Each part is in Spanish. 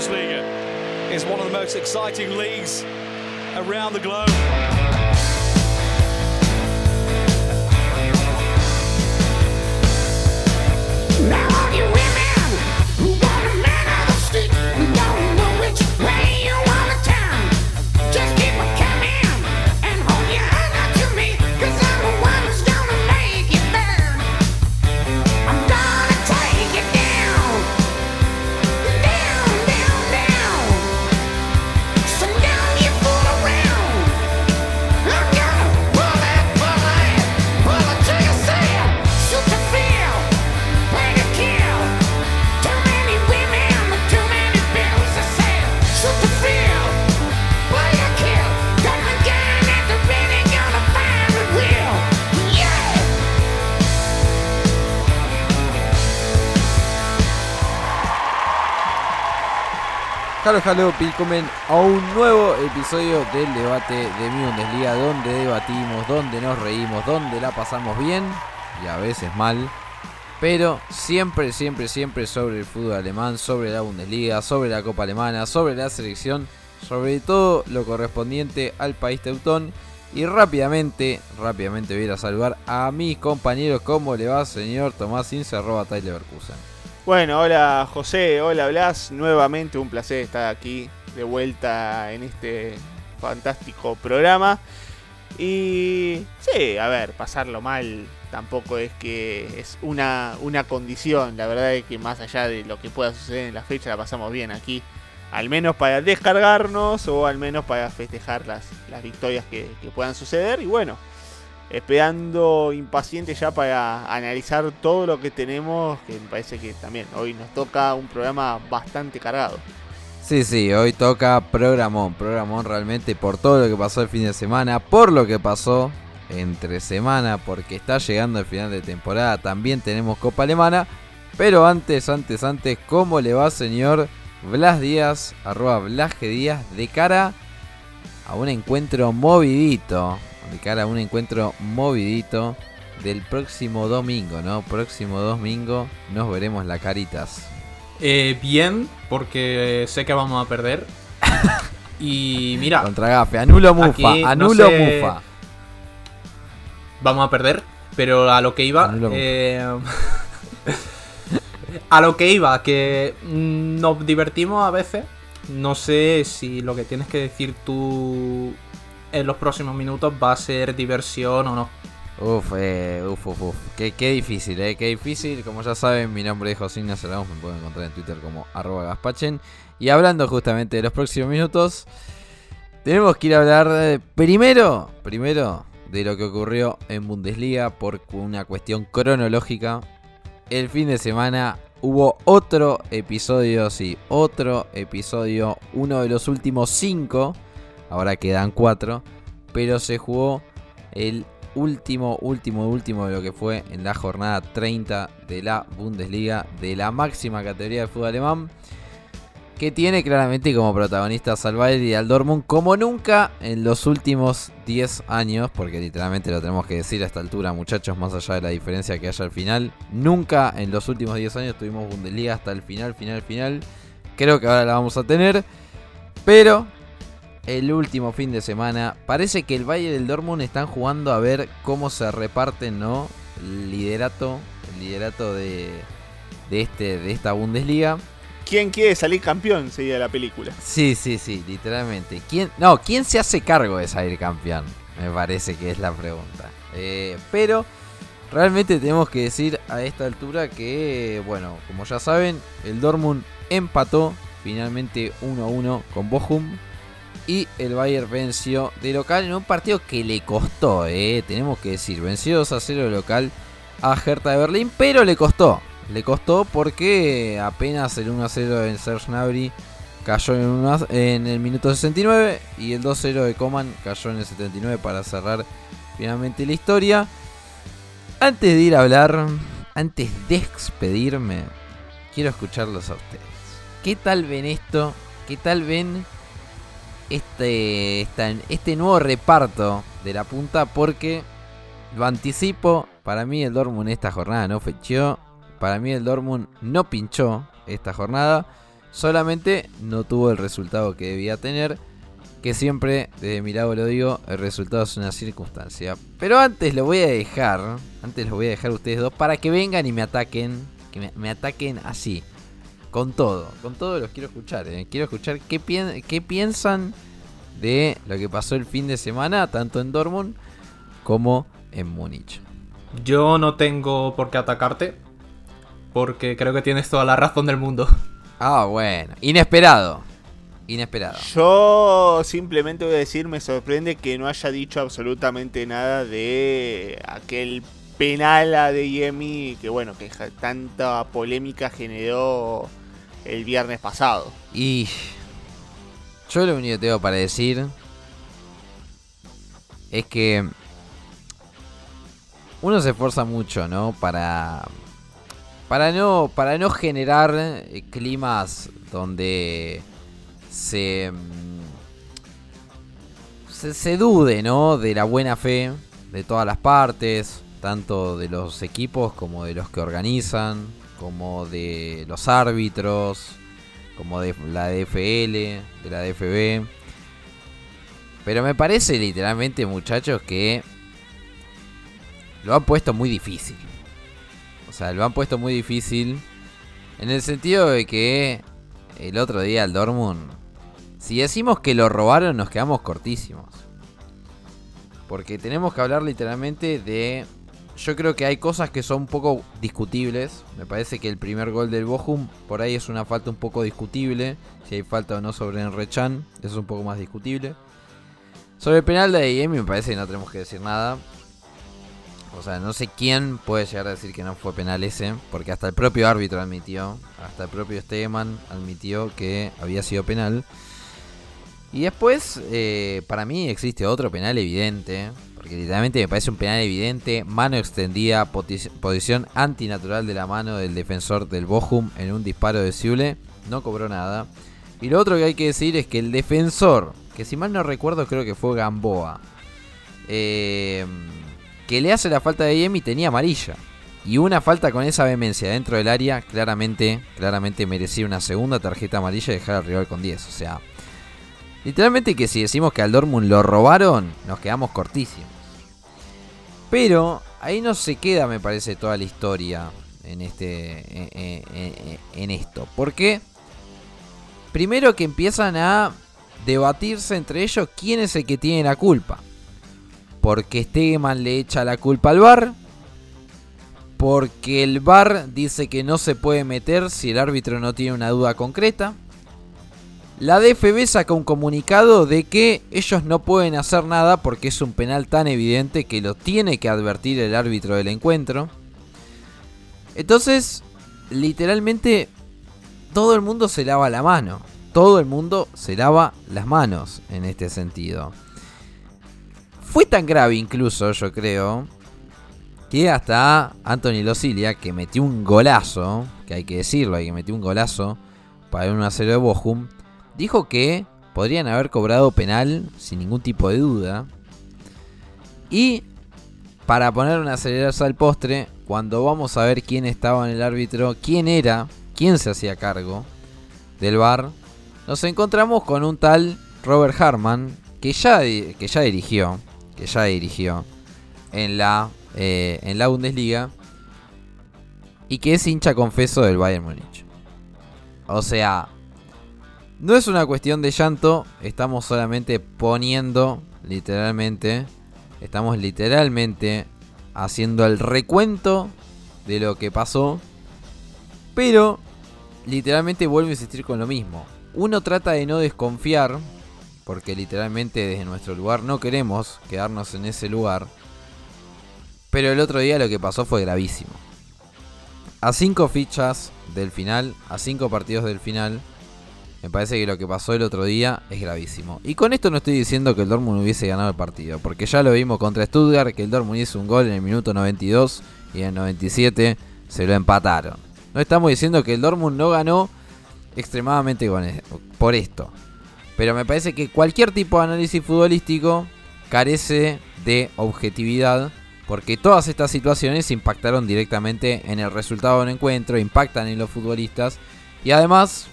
Bundesliga is one of the most exciting leagues around the globe. Halo, halo, Pilcomen, a un nuevo episodio del debate de mi Bundesliga, donde debatimos, donde nos reímos, donde la pasamos bien y a veces mal, pero siempre, siempre, siempre sobre el fútbol alemán, sobre la Bundesliga, sobre la Copa Alemana, sobre la selección, sobre todo lo correspondiente al país teutón. Y rápidamente, rápidamente voy a saludar a mis compañeros. ¿Cómo le va, señor Tomás Ince, arroba Tyler Leverkusen? Bueno, hola José, hola Blas, nuevamente un placer estar aquí de vuelta en este fantástico programa. Y sí, a ver, pasarlo mal tampoco es que es una, una condición, la verdad es que más allá de lo que pueda suceder en la fecha la pasamos bien aquí, al menos para descargarnos o al menos para festejar las, las victorias que, que puedan suceder. Y bueno esperando impaciente ya para analizar todo lo que tenemos, que me parece que también hoy nos toca un programa bastante cargado. Sí, sí, hoy toca programón, programón realmente por todo lo que pasó el fin de semana, por lo que pasó entre semana, porque está llegando el final de temporada, también tenemos Copa Alemana, pero antes, antes, antes, ¿cómo le va señor Blas Díaz, arroba Blas Díaz, de cara a un encuentro movidito de cara a un encuentro movidito del próximo domingo, ¿no? Próximo domingo nos veremos la caritas. Eh, bien, porque sé que vamos a perder. y mira. Contra Gafe, anulo Mufa, anulo Mufa. Vamos a perder, pero a lo que iba. Eh, a lo que iba, que nos divertimos a veces. No sé si lo que tienes que decir tú en los próximos minutos va a ser diversión o no. Uf, eh, uf, uf, uf. Qué, difícil, eh, qué difícil. Como ya saben, mi nombre es José Ignacio me pueden encontrar en Twitter como arroba gaspachen. Y hablando justamente de los próximos minutos, tenemos que ir a hablar primero, primero de lo que ocurrió en Bundesliga por una cuestión cronológica. El fin de semana hubo otro episodio, sí, otro episodio, uno de los últimos cinco ahora quedan cuatro, pero se jugó el último, último, último de lo que fue en la jornada 30 de la Bundesliga, de la máxima categoría del fútbol alemán, que tiene claramente como protagonista al Bayern y al Dortmund como nunca en los últimos 10 años, porque literalmente lo tenemos que decir a esta altura, muchachos, más allá de la diferencia que haya al final, nunca en los últimos 10 años tuvimos Bundesliga hasta el final, final, final. Creo que ahora la vamos a tener, pero el último fin de semana. Parece que el Valle del Dortmund están jugando a ver cómo se reparten, ¿no? El liderato, el liderato de, de, este, de esta Bundesliga. ¿Quién quiere salir campeón? Sería la película. Sí, sí, sí, literalmente. ¿Quién, no, ¿quién se hace cargo de salir campeón? Me parece que es la pregunta. Eh, pero realmente tenemos que decir a esta altura que, bueno, como ya saben, el Dortmund empató finalmente 1-1 con Bochum y el Bayern venció de local en un partido que le costó, eh, tenemos que decir. Venció 2 a 0 de local a Hertha de Berlín, pero le costó. Le costó porque apenas el 1 a 0 del Serge Gnabry cayó en, en el minuto 69 y el 2 0 de Coman cayó en el 79 para cerrar finalmente la historia. Antes de ir a hablar, antes de despedirme, quiero escucharlos a ustedes. ¿Qué tal ven esto? ¿Qué tal ven este, este nuevo reparto de la punta porque lo anticipo, para mí el Dortmund esta jornada no fechó, para mí el Dortmund no pinchó esta jornada Solamente no tuvo el resultado que debía tener. Que siempre, desde mi lado lo digo, el resultado es una circunstancia. Pero antes lo voy a dejar. Antes lo voy a dejar a ustedes dos para que vengan y me ataquen. Que me ataquen así. Con todo. Con todo los quiero escuchar. eh. Quiero escuchar qué, pien- qué piensan de lo que pasó el fin de semana. Tanto en Dortmund como en Múnich. Yo no tengo por qué atacarte. Porque creo que tienes toda la razón del mundo. Ah, bueno. Inesperado. Inesperado. Yo simplemente voy a decir, me sorprende que no haya dicho absolutamente nada de aquel penal a Yemi que bueno, que tanta polémica generó el viernes pasado. Y yo lo único que tengo para decir es que uno se esfuerza mucho, ¿no? Para para no para no generar climas donde se mm, se, se dude, ¿no? De la buena fe de todas las partes, tanto de los equipos como de los que organizan, como de los árbitros, como de la DFL, de la DFB. Pero me parece literalmente, muchachos, que lo han puesto muy difícil. O sea, lo han puesto muy difícil en el sentido de que el otro día el Dortmund, si decimos que lo robaron, nos quedamos cortísimos. Porque tenemos que hablar literalmente de yo creo que hay cosas que son un poco discutibles. Me parece que el primer gol del Bochum por ahí es una falta un poco discutible. Si hay falta o no sobre Enrechan, eso es un poco más discutible. Sobre el penal de Emi me parece que no tenemos que decir nada. O sea, no sé quién puede llegar a decir que no fue penal ese, porque hasta el propio árbitro admitió, hasta el propio Stegeman admitió que había sido penal. Y después, eh, para mí existe otro penal evidente, porque literalmente me parece un penal evidente, mano extendida, posición antinatural de la mano del defensor del Bochum en un disparo de Siule, no cobró nada. Y lo otro que hay que decir es que el defensor, que si mal no recuerdo creo que fue Gamboa, eh, que le hace la falta de Yemi tenía amarilla. Y una falta con esa vehemencia dentro del área, claramente, claramente merecía una segunda tarjeta amarilla y dejar al rival con 10. O sea, literalmente que si decimos que al Dortmund lo robaron, nos quedamos cortísimos. Pero ahí no se queda, me parece, toda la historia en este, en, en- en esto. Porque primero que empiezan a debatirse entre ellos quién es el que tiene la culpa. Porque Stegeman le echa la culpa al VAR. Porque el VAR dice que no se puede meter si el árbitro no tiene una duda concreta. La DFB saca un comunicado de que ellos no pueden hacer nada porque es un penal tan evidente que lo tiene que advertir el árbitro del encuentro. Entonces, literalmente, todo el mundo se lava la mano. Todo el mundo se lava las manos en este sentido. Fue tan grave incluso, yo creo, que hasta Anthony Losilia, que metió un golazo, que hay que decirlo, que metió un golazo para el 1 a 0 de Bochum, dijo que podrían haber cobrado penal sin ningún tipo de duda. Y para poner una acelerarse al postre, cuando vamos a ver quién estaba en el árbitro, quién era, quién se hacía cargo del bar, nos encontramos con un tal Robert Harman que ya, que ya dirigió, que ya dirigió en la, eh, en la Bundesliga y que es hincha confeso del Bayern Múnich. O sea, no es una cuestión de llanto, estamos solamente poniendo, literalmente, estamos literalmente haciendo el recuento de lo que pasó, pero literalmente vuelvo a insistir con lo mismo. Uno trata de no desconfiar, porque literalmente desde nuestro lugar no queremos quedarnos en ese lugar, pero el otro día lo que pasó fue gravísimo. A cinco fichas del final, a cinco partidos del final, me parece que lo que pasó el otro día es gravísimo. Y con esto no estoy diciendo que el Dortmund hubiese ganado el partido, porque ya lo vimos contra Stuttgart, que el Dortmund hizo un gol en el minuto 92 y en el 97 se lo empataron. No estamos diciendo que el Dortmund no ganó extremadamente e- por esto. Pero me parece que cualquier tipo de análisis futbolístico carece de objetividad, porque todas estas situaciones impactaron directamente en el resultado de un encuentro, impactan en los futbolistas y además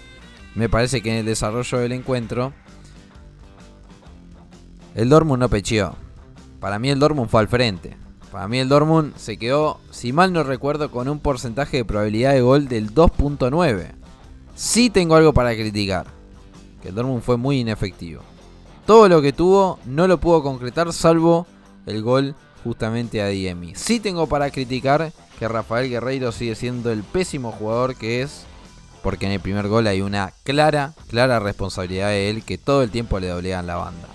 me parece que en el desarrollo del encuentro el Dortmund no pecheó. Para mí el Dortmund fue al frente. Para mí el Dortmund se quedó, si mal no recuerdo, con un porcentaje de probabilidad de gol del 2.9. Sí tengo algo para criticar. Que el Dortmund fue muy inefectivo. Todo lo que tuvo no lo pudo concretar salvo el gol justamente a Diemi. Sí tengo para criticar que Rafael Guerreiro sigue siendo el pésimo jugador que es. Porque en el primer gol hay una clara, clara responsabilidad de él que todo el tiempo le doblegan la banda.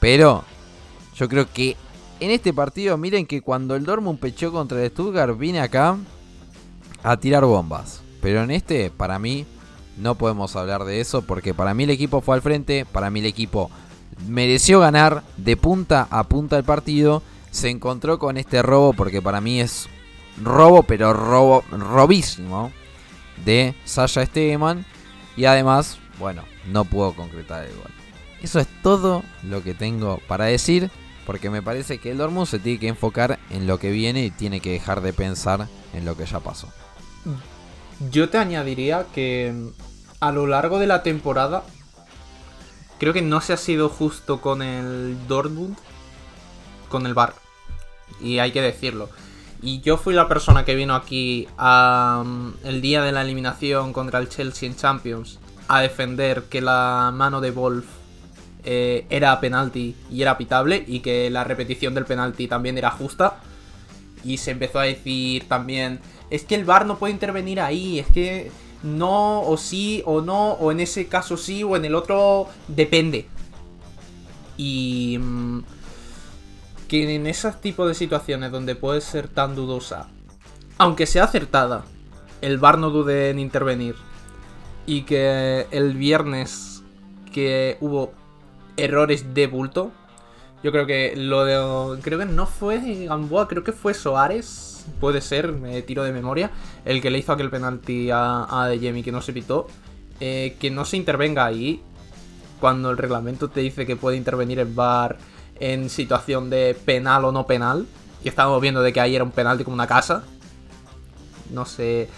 Pero yo creo que en este partido, miren que cuando el Dortmund pechó contra el Stuttgart, vine acá a tirar bombas. Pero en este, para mí, no podemos hablar de eso porque para mí el equipo fue al frente, para mí el equipo mereció ganar de punta a punta el partido. Se encontró con este robo porque para mí es robo, pero robo robísimo de Sasha Stegeman. Y además, bueno, no pudo concretar el gol. Eso es todo lo que tengo para decir. Porque me parece que el Dortmund se tiene que enfocar en lo que viene y tiene que dejar de pensar en lo que ya pasó. Yo te añadiría que a lo largo de la temporada creo que no se ha sido justo con el Dortmund, con el Bar. Y hay que decirlo. Y yo fui la persona que vino aquí el día de la eliminación contra el Chelsea en Champions a defender que la mano de Wolf eh, era penalti y era pitable y que la repetición del penalti también era justa. Y se empezó a decir también, es que el VAR no puede intervenir ahí, es que no o sí o no, o en ese caso sí o en el otro depende. Y mm, que en ese tipo de situaciones donde puede ser tan dudosa, aunque sea acertada, el VAR no dude en intervenir. Y que el viernes que hubo errores de bulto. Yo creo que lo de. Creo que no fue Gamboa, creo que fue Soares. Puede ser, me tiro de memoria. El que le hizo aquel penalti a, a De Jemi que no se pitó. Eh, que no se intervenga ahí. Cuando el reglamento te dice que puede intervenir el VAR en situación de penal o no penal. Y estamos viendo de que ahí era un penalti como una casa. No sé.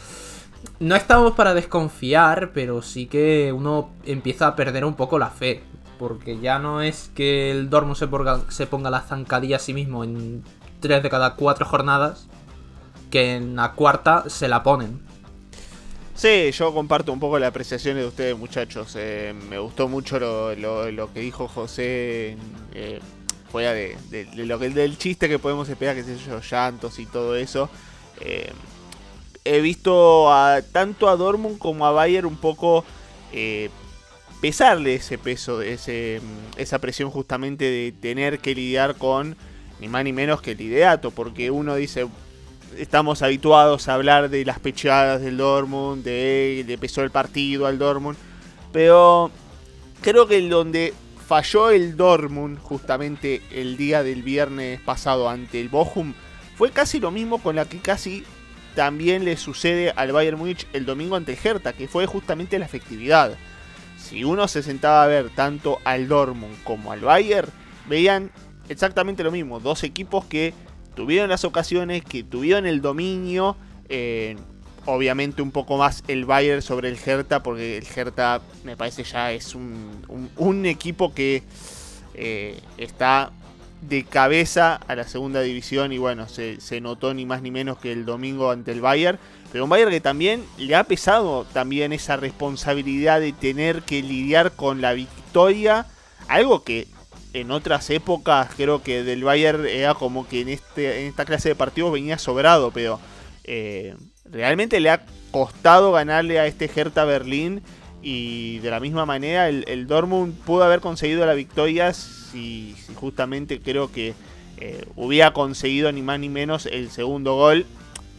No estamos para desconfiar, pero sí que uno empieza a perder un poco la fe. Porque ya no es que el Dormo se ponga, la zancadilla a sí mismo en 3 de cada 4 jornadas, que en la cuarta se la ponen. Sí, yo comparto un poco las apreciaciones de ustedes, muchachos. Eh, me gustó mucho lo, que dijo José, eh, fuera de, lo del chiste que podemos esperar, que sé yo, llantos y todo eso. Eh, he visto a, tanto a Dortmund como a Bayer un poco eh, pesarle ese peso, ese, esa presión justamente de tener que lidiar con ni más ni menos que el ideato, porque uno dice, estamos habituados a hablar de las pechadas del Dortmund, de le pesó el partido al Dortmund, pero creo que donde falló el Dortmund justamente el día del viernes pasado ante el Bochum fue casi lo mismo con la que casi también le sucede al Bayern Múnich el domingo ante el Hertha, que fue justamente la efectividad si uno se sentaba a ver tanto al Dortmund como al Bayern, veían exactamente lo mismo. Dos equipos que tuvieron las ocasiones, que tuvieron el dominio. Eh, obviamente un poco más el Bayern sobre el Hertha, porque el Hertha me parece ya es un, equipo que eh, está de cabeza a la segunda división y bueno, se, se, notó ni más ni menos que el domingo ante el Bayern. Pero un Bayern que también le ha pesado también esa responsabilidad de tener que lidiar con la victoria. Algo que en otras épocas creo que del Bayern era como que en, este, en esta clase de partidos venía sobrado. Pero eh, realmente le ha costado ganarle a este Hertha Berlín. Y de la misma manera el, Dortmund pudo haber conseguido la victoria si, justamente creo que eh, hubiera conseguido ni más ni menos el segundo gol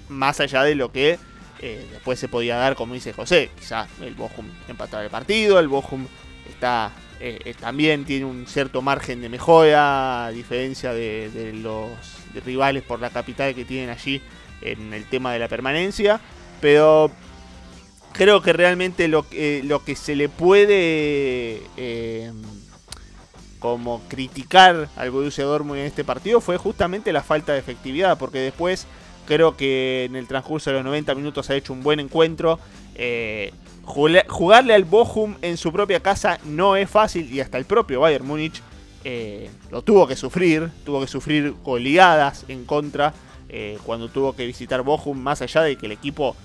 más allá de lo que eh, después se podía dar, como dice José. Quizás el Bochum empataba el partido, el Bochum está, eh, también tiene un cierto margen de mejora, a diferencia de, los rivales por la capital que tienen allí en el tema de la permanencia. Pero creo que realmente lo, lo que se le puede como criticar al Borussia Dortmund en este partido fue justamente la falta de efectividad, porque después Creo que en el transcurso de los 90 minutos ha hecho un buen encuentro. Eh, jugarle al Bochum en su propia casa no es fácil y hasta el propio Bayern Múnich eh, lo tuvo que sufrir, tuvo que sufrir goleadas en contra eh, cuando tuvo que visitar Bochum, más allá de que el equipo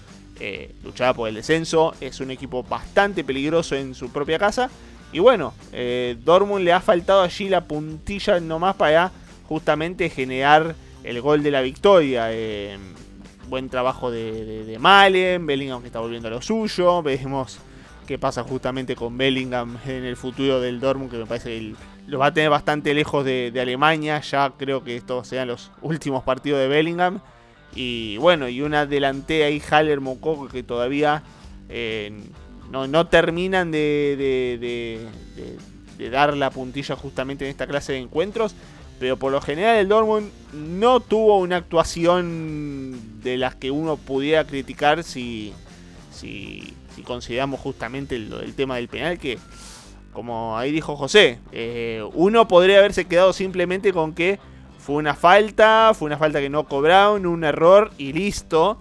eh, luchaba por el descenso, es un equipo bastante peligroso en su propia casa. Y bueno, Dortmund le ha faltado allí la puntilla nomás para justamente generar el gol de la victoria buen trabajo de, Malen, Bellingham que está volviendo a lo suyo, vemos qué pasa justamente con Bellingham en el futuro del Dortmund, que me parece que lo va a tener bastante lejos de, Alemania, ya creo que estos sean los últimos partidos de Bellingham. Y bueno, y una delantera ahí, Haller Mococo, que todavía eh, no, terminan de, de dar la puntilla justamente en esta clase de encuentros. Pero por lo general el Dortmund no tuvo una actuación de las que uno pudiera criticar si, si, consideramos justamente el, tema del penal que, como ahí dijo José, eh, uno podría haberse quedado simplemente con que fue una falta, fue una falta que no cobraron, un error y listo.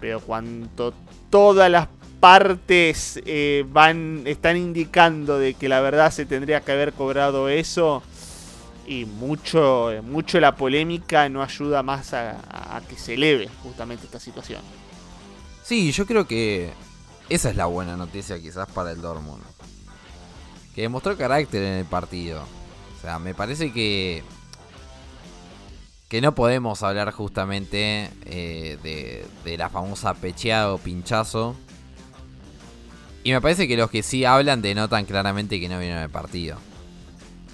Pero cuando todas las partes eh, van están indicando de que la verdad se tendría que haber cobrado eso, y mucho, mucho la polémica no ayuda más a, que se eleve justamente esta situación. Sí, yo creo que esa es la buena noticia quizás para el Dortmund. Que demostró carácter en el partido. O sea, me parece que que no podemos hablar justamente eh, de, de, la famosa pecheado pinchazo. Y me parece que los que sí hablan denotan claramente que no vieron el partido.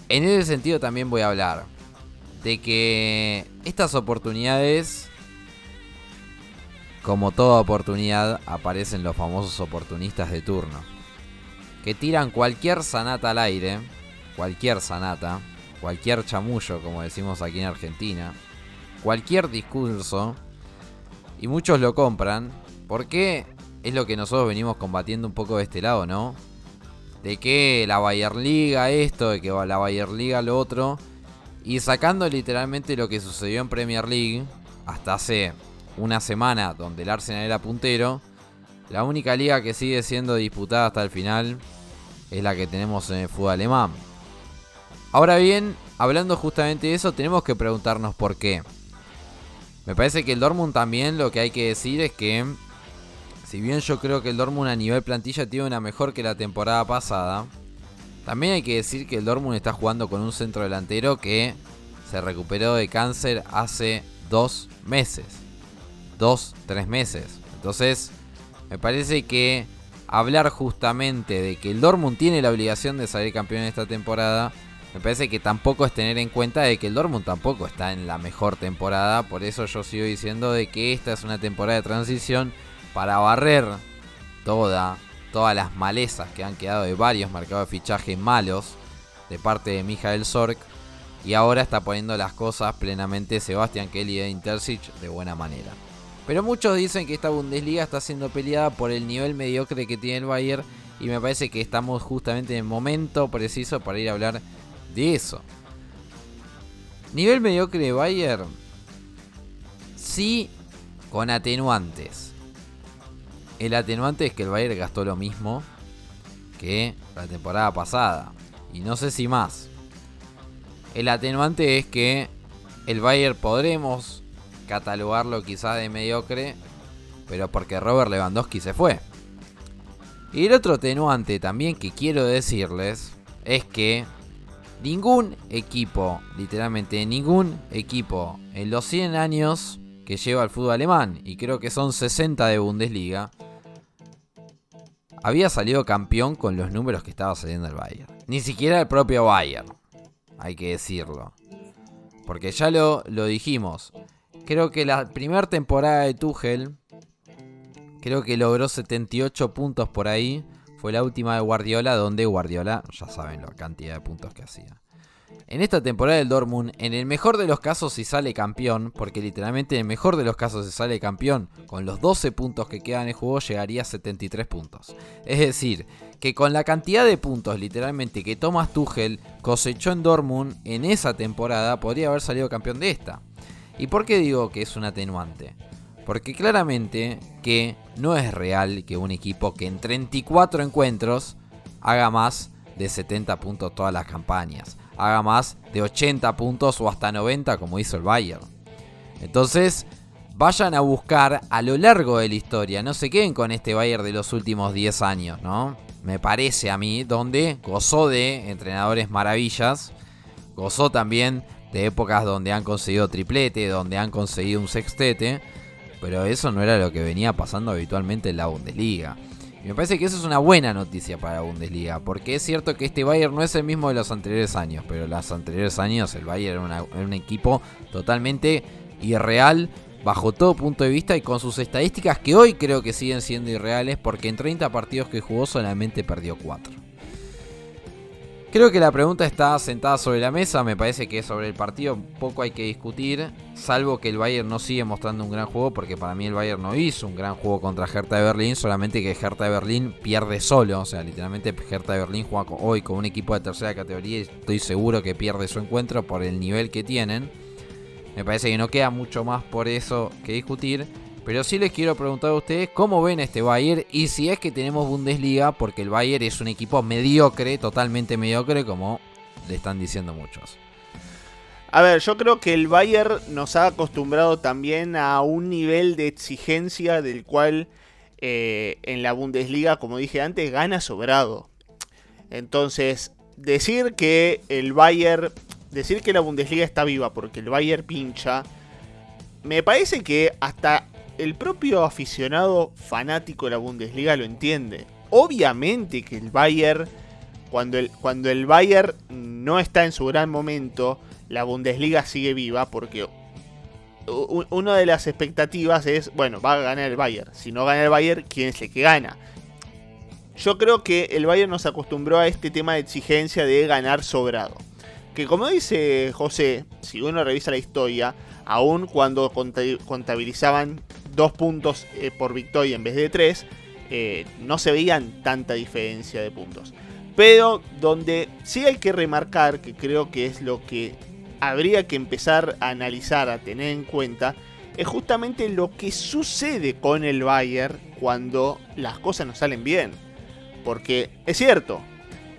En ese sentido también voy a hablar de que estas oportunidades, como toda oportunidad, aparecen los famosos oportunistas de turno. Que tiran cualquier sanata al aire, cualquier sanata, cualquier chamullo, como decimos aquí en Argentina, cualquier discurso, y muchos lo compran, porque es lo que nosotros venimos combatiendo un poco de este lado, ¿no? de que la Bayern Liga esto, de que la Bayern Liga lo otro. Y sacando literalmente lo que sucedió en Premier League hasta hace una semana donde el Arsenal era puntero. La única liga que sigue siendo disputada hasta el final es la que tenemos en el fútbol alemán. Ahora bien, hablando justamente de eso, tenemos que preguntarnos por qué. Me parece que el Dortmund también lo que hay que decir es que si bien yo creo que el Dortmund a nivel plantilla tiene una mejor que la temporada pasada, también hay que decir que el Dortmund está jugando con un centro delantero que se recuperó de cáncer hace dos meses. Dos, tres meses. Entonces, me parece que hablar justamente de que el Dortmund tiene la obligación de salir campeón esta temporada, me parece que tampoco es tener en cuenta de que el Dortmund tampoco está en la mejor temporada. Por eso yo sigo diciendo de que esta es una temporada de transición para barrer toda, todas las malezas que han quedado de varios mercados de fichaje malos de parte de Mijael Sork. Y ahora está poniendo las cosas plenamente Sebastián Kelly e Intercic de buena manera. Pero muchos dicen que esta Bundesliga está siendo peleada por el nivel mediocre que tiene el Bayern. Y me parece que estamos justamente en el momento preciso para ir a hablar de eso. Nivel mediocre de Bayern. Sí, con atenuantes. El atenuante es que el Bayern gastó lo mismo que la temporada pasada. Y no sé si más. El atenuante es que el Bayern podremos catalogarlo quizás de mediocre, pero porque Robert Lewandowski se fue. Y el otro atenuante también que quiero decirles es que ningún equipo, literalmente ningún equipo en los 100 años que lleva el fútbol alemán, y creo que son 60 de Bundesliga, había salido campeón con los números que estaba saliendo el Bayern. Ni siquiera el propio Bayern, hay que decirlo. Porque ya lo, lo dijimos. Creo que la primera temporada de Tuchel, creo que logró 78 puntos por ahí. Fue la última de Guardiola, donde Guardiola, ya saben la cantidad de puntos que hacía. En esta temporada del Dortmund, en el mejor de los casos si sale campeón, porque literalmente en el mejor de los casos si sale campeón, con los 12 puntos que quedan en el juego llegaría a 73 puntos. Es decir, que con la cantidad de puntos literalmente que Thomas Tuchel cosechó en Dortmund en esa temporada, podría haber salido campeón de esta. ¿Y por qué digo que es un atenuante? Porque claramente que no es real que un equipo que en 34 encuentros haga más de 70 puntos todas las campañas. Haga más de 80 puntos o hasta 90 como hizo el Bayern. Entonces, vayan a buscar a lo largo de la historia. No se queden con este Bayern de los últimos 10 años, ¿no? Me parece a mí, donde gozó de entrenadores maravillas. Gozó también de épocas donde han conseguido triplete, donde han conseguido un sextete pero eso no era lo que venía pasando habitualmente en la Bundesliga. Y me parece que eso es una buena noticia para la Bundesliga, porque es cierto que este Bayern no es el mismo de los anteriores años, pero los anteriores años el Bayern era, un equipo totalmente irreal bajo todo punto de vista y con sus estadísticas que hoy creo que siguen siendo irreales porque en 30 partidos que jugó solamente perdió 4. Creo que la pregunta está sentada sobre la mesa, me parece que sobre el partido poco hay que discutir, salvo que el Bayern no sigue mostrando un gran juego, porque para mí el Bayern no hizo un gran juego contra Hertha de Berlín, solamente que Hertha de Berlín pierde solo, o sea, literalmente Hertha de Berlín juega hoy con un equipo de tercera categoría y estoy seguro que pierde su encuentro por el nivel que tienen. Me parece que no queda mucho más por eso que discutir. Pero sí les quiero preguntar a ustedes cómo ven este Bayern y si es que tenemos Bundesliga, porque el Bayern es un equipo mediocre, totalmente mediocre, como le están diciendo muchos. A ver, yo creo que el Bayern nos ha acostumbrado también a un nivel de exigencia del cual eh, en la Bundesliga, como dije antes, gana sobrado. Entonces, decir que el Bayern, decir que la Bundesliga está viva porque el Bayern pincha, me parece que hasta el propio aficionado fanático de la Bundesliga lo entiende. Obviamente que el Bayern, cuando el, cuando el Bayern no está en su gran momento, la Bundesliga sigue viva porque una de las expectativas es, bueno, va a ganar el Bayern. Si no gana el Bayern, ¿quién es el que gana? Yo creo que el Bayern nos acostumbró a este tema de exigencia de ganar sobrado. Que como dice José, si uno revisa la historia, aun cuando contabilizaban dos puntos eh, por victoria en vez de tres, eh, no se veían tanta diferencia de puntos. Pero donde sí hay que remarcar, que creo que es lo que habría que empezar a analizar, a tener en cuenta, es justamente lo que sucede con el Bayern cuando las cosas no salen bien. Porque es cierto,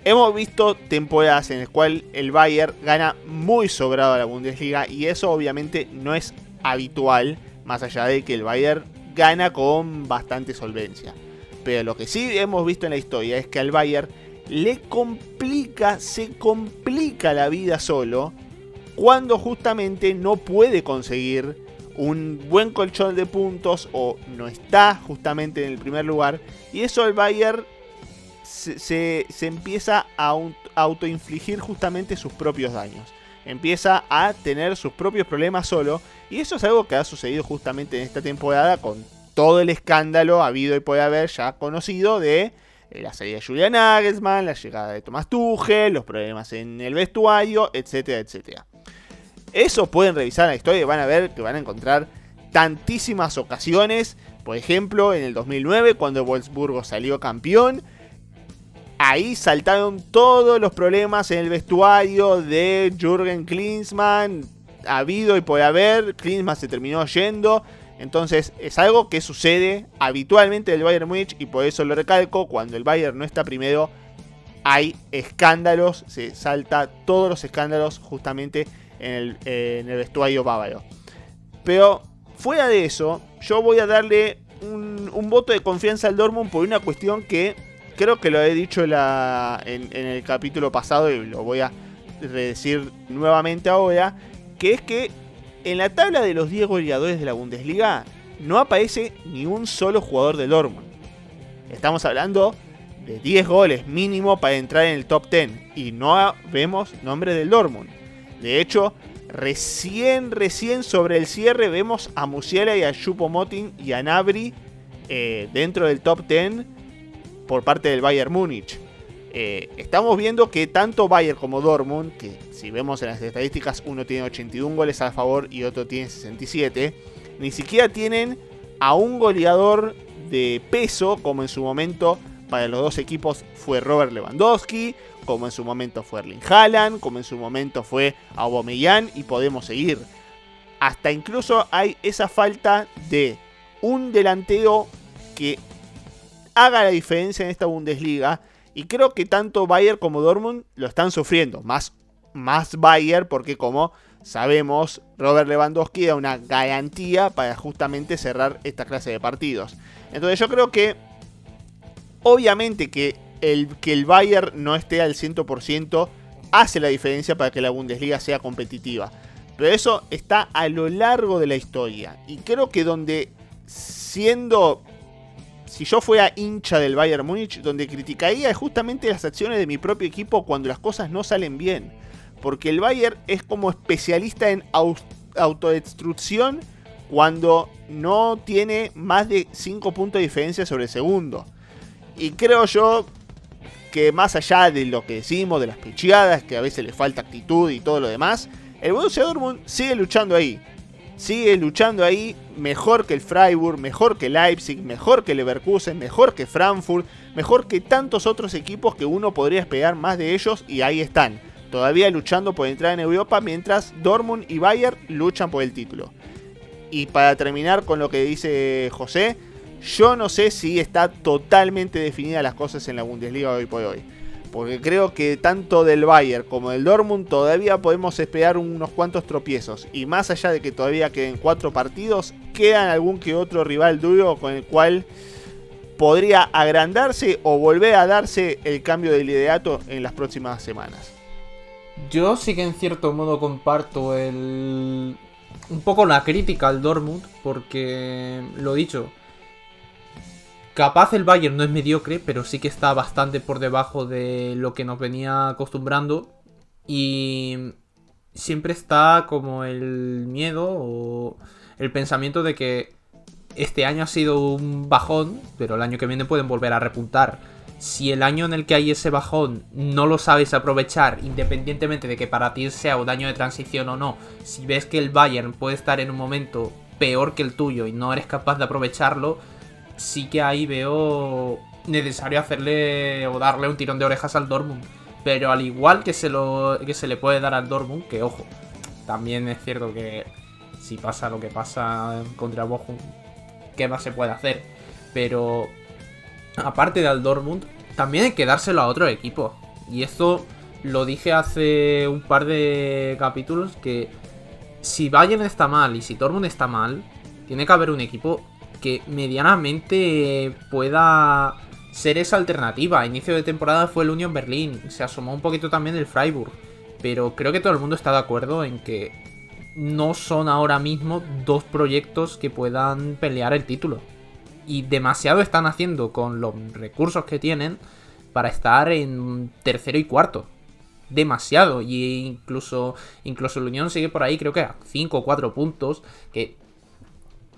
hemos visto temporadas en las cuales el Bayern gana muy sobrado a la Bundesliga y eso obviamente no es habitual más allá de que el Bayern gana con bastante solvencia. Pero lo que sí hemos visto en la historia es que al Bayern le complica, se complica la vida solo cuando justamente no puede conseguir un buen colchón de puntos o no está justamente en el primer lugar. Y eso al Bayern se, empieza a autoinfligir justamente sus propios daños. Empieza a tener sus propios problemas solo y eso es algo que ha sucedido justamente en esta temporada con todo el escándalo habido y puede haber ya conocido de eh, la salida de Julian Nagelsmann, la llegada de Thomas Tuchel, los problemas en el vestuario, etcétera, etcétera. Eso pueden revisar la historia y van a ver que van a encontrar tantísimas ocasiones. Por ejemplo, en el 2009, cuando Wolfsburgo salió campeón, ahí saltaron todos los problemas en el vestuario de Jürgen Klinsmann, ha habido y puede haber. Klinsmann se terminó yendo. Entonces es algo que sucede habitualmente del Bayern Múnich y por eso lo recalco, cuando el Bayern no está primero hay escándalos, se salta todos los escándalos justamente en el, en el vestuario bávaro. Pero fuera de eso, yo voy a darle un, voto de confianza al Dortmund por una cuestión que creo que lo he dicho en, el capítulo pasado y lo voy a decir nuevamente ahora, que es que en la tabla de los 10 goleadores de la Bundesliga no aparece ni un solo jugador del Dortmund. Estamos hablando de 10 goles mínimo para entrar en el top 10 y no vemos nombre del Dortmund. De hecho, recién, recién sobre el cierre vemos a Musiala y a Motin y a Nabri eh, dentro del top 10 por parte del Bayern Múnich. Eh, estamos viendo que tanto Bayern como Dortmund, que si vemos en las estadísticas uno tiene 81 goles a favor y otro tiene 67, ni siquiera tienen a un goleador de peso como en su momento para los dos equipos fue Robert Lewandowski, como en su momento fue Erling Haaland, como en su momento fue Aubameyang y podemos seguir. Hasta incluso hay esa falta de un delantero que haga la diferencia en esta Bundesliga. Y creo que tanto Bayern como Dortmund lo están sufriendo. Más, más Bayern porque como sabemos, Robert Lewandowski da una garantía para justamente cerrar esta clase de partidos. Entonces yo creo que obviamente que el, que el Bayern no esté al 100% hace la diferencia para que la Bundesliga sea competitiva. Pero eso está a lo largo de la historia. Y creo que donde siendo si yo fuera hincha del Bayern Múnich, donde criticaría justamente las acciones de mi propio equipo cuando las cosas no salen bien. Porque el Bayern es como especialista en autodestrucción cuando no tiene más de 5 puntos de diferencia sobre el segundo. Y creo yo que más allá de lo que decimos, de las pecheadas, que a veces le falta actitud y todo lo demás, el Borussia Dortmund sigue luchando ahí sigue luchando ahí mejor que el Freiburg, mejor que Leipzig, mejor que Leverkusen, mejor que Frankfurt, mejor que tantos otros equipos que uno podría esperar más de ellos y ahí están, todavía luchando por entrar en Europa mientras Dortmund y Bayern luchan por el título. Y para terminar con lo que dice José, yo no sé si está totalmente definida las cosas en la Bundesliga hoy por hoy. Porque creo que tanto del Bayern como del Dortmund todavía podemos esperar unos cuantos tropiezos. Y más allá de que todavía queden cuatro partidos, quedan algún que otro rival duro con el cual podría agrandarse o volver a darse el cambio de liderato en las próximas semanas. Yo sí que en cierto modo comparto el... un poco la crítica al Dortmund, porque lo dicho, Capaz el Bayern no es mediocre, pero sí que está bastante por debajo de lo que nos venía acostumbrando. Y siempre está como el miedo o el pensamiento de que este año ha sido un bajón, pero el año que viene pueden volver a repuntar. Si el año en el que hay ese bajón no lo sabes aprovechar, independientemente de que para ti sea un año de transición o no, si ves que el Bayern puede estar en un momento peor que el tuyo y no eres capaz de aprovecharlo, sí que ahí veo necesario hacerle o darle un tirón de orejas al Dortmund. Pero al igual que se, lo, que se le puede dar al Dortmund, que ojo, también es cierto que si pasa lo que pasa contra Bochum, ¿qué más se puede hacer? Pero aparte del Dortmund, también hay que dárselo a otro equipo. Y esto lo dije hace un par de capítulos que si Bayern está mal y si Dortmund está mal, tiene que haber un equipo que medianamente pueda ser esa alternativa. A inicio de temporada fue el Union Berlin, se asomó un poquito también el Freiburg, pero creo que todo el mundo está de acuerdo en que no son ahora mismo dos proyectos que puedan pelear el título. Y demasiado están haciendo con los recursos que tienen para estar en tercero y cuarto. Demasiado. Y incluso, incluso el Unión sigue por ahí, creo que a 5 o 4 puntos. Que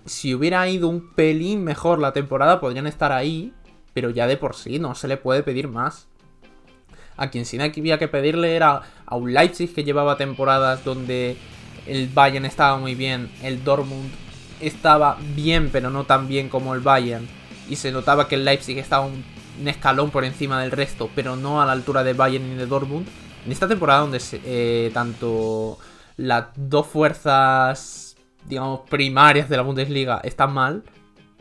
si hubiera ido un pelín mejor la temporada, podrían estar ahí, pero ya de por sí no se le puede pedir más. A quien sí había que pedirle era a un Leipzig que llevaba temporadas donde el Bayern estaba muy bien, el Dortmund estaba bien, pero no tan bien como el Bayern, y se notaba que el Leipzig estaba un, escalón por encima del resto, pero no a la altura de Bayern ni de Dortmund. En esta temporada donde eh, tanto las dos fuerzas digamos, primarias de la Bundesliga están mal,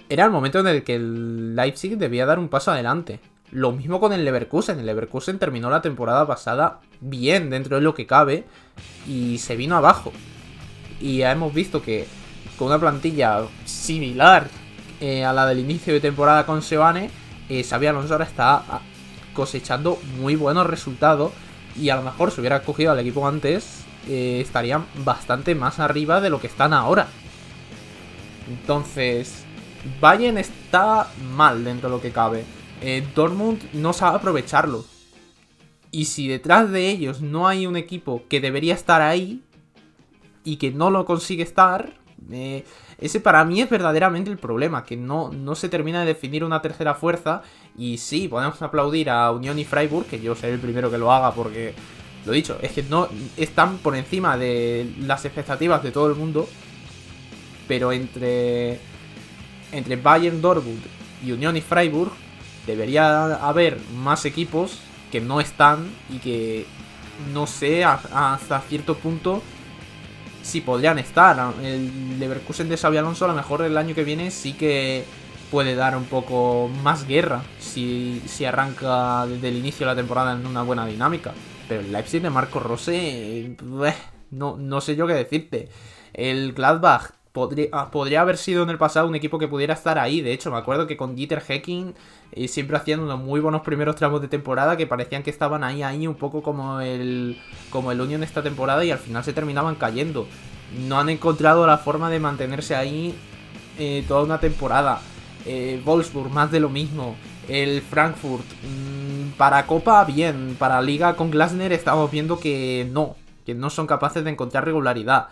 era el momento en el que el Leipzig debía dar un paso adelante. Lo mismo con el Leverkusen. El Leverkusen terminó la temporada pasada bien dentro de lo que cabe y se vino abajo. Y ya hemos visto que con una plantilla similar eh, a la del inicio de temporada con Sebane, eh, Xavi Alonso ahora está ah, cosechando muy buenos resultados y a lo mejor si hubiera cogido al equipo antes eh, estarían bastante más arriba de lo que están ahora. Entonces, Bayern está mal dentro de lo que cabe. Eh, Dortmund no sabe aprovecharlo. Y si detrás de ellos no hay un equipo que debería estar ahí y que no lo consigue estar, eh, ese para mí es verdaderamente el problema, que no, no se termina de definir una tercera fuerza. Y sí, podemos aplaudir a Unión y Freiburg, que yo seré el primero que lo haga porque lo dicho, es que no están por encima de las expectativas de todo el mundo. Pero entre, entre Bayern, Dortmund y Unión y Freiburg debería haber más equipos que no están y que no sé hasta cierto punto sí podrían estar. El Leverkusen de Xabi Alonso a lo mejor el año que viene sí que puede dar un poco más guerra si, si arranca desde el inicio de la temporada en una buena dinámica. Pero el Leipzig de Marco Rose, eh, no, no sé yo qué decirte. El Gladbach podría, ah, podría haber sido en el pasado un equipo que pudiera estar ahí. De hecho, me acuerdo que con Dieter Hecking eh, siempre hacían unos muy buenos primeros tramos de temporada que parecían que estaban ahí, ahí, un poco como el, como el Union esta temporada y al final se terminaban cayendo. No han encontrado la forma de mantenerse ahí eh, toda una temporada. Eh, más de lo mismo. El Frankfurt, mm, para Copa, bien. Para Liga con Glasner estamos viendo que no, que no son capaces de encontrar regularidad.